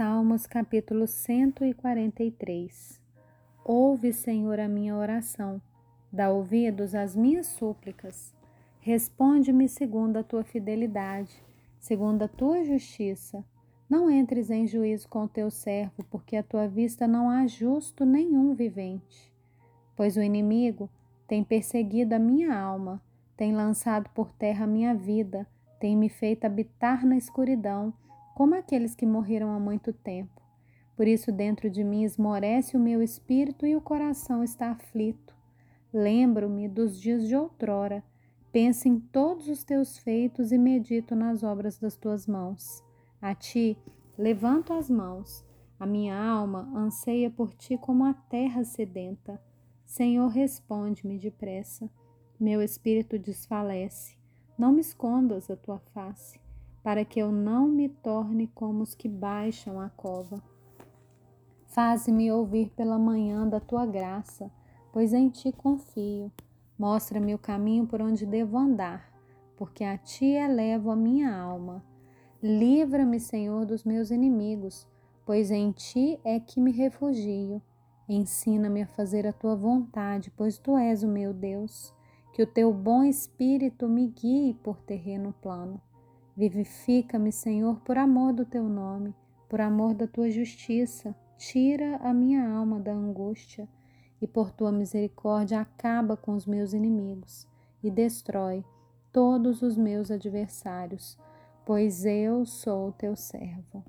Salmos capítulo 143 Ouve, Senhor, a minha oração, dá ouvidos às minhas súplicas. Responde-me segundo a tua fidelidade, segundo a tua justiça. Não entres em juízo com o teu servo, porque à tua vista não há justo nenhum vivente. Pois o inimigo tem perseguido a minha alma, tem lançado por terra a minha vida, tem me feito habitar na escuridão como aqueles que morreram há muito tempo. Por isso, dentro de mim esmorece o meu espírito e o coração está aflito. Lembro-me dos dias de outrora, penso em todos os teus feitos e medito nas obras das tuas mãos. A ti levanto as mãos, a minha alma anseia por ti como a terra sedenta. Senhor, responde-me depressa. Meu espírito desfalece. Não me escondas a tua face para que eu não me torne como os que baixam a cova. Faze-me ouvir pela manhã da tua graça, pois em ti confio. Mostra-me o caminho por onde devo andar, porque a ti elevo a minha alma. Livra-me, Senhor, dos meus inimigos, pois em ti é que me refugio. Ensina-me a fazer a tua vontade, pois tu és o meu Deus. Que o teu bom espírito me guie por terreno plano Vivifica-me, Senhor, por amor do teu nome, por amor da tua justiça. Tira a minha alma da angústia e por tua misericórdia acaba com os meus inimigos e destrói todos os meus adversários, pois eu sou teu servo.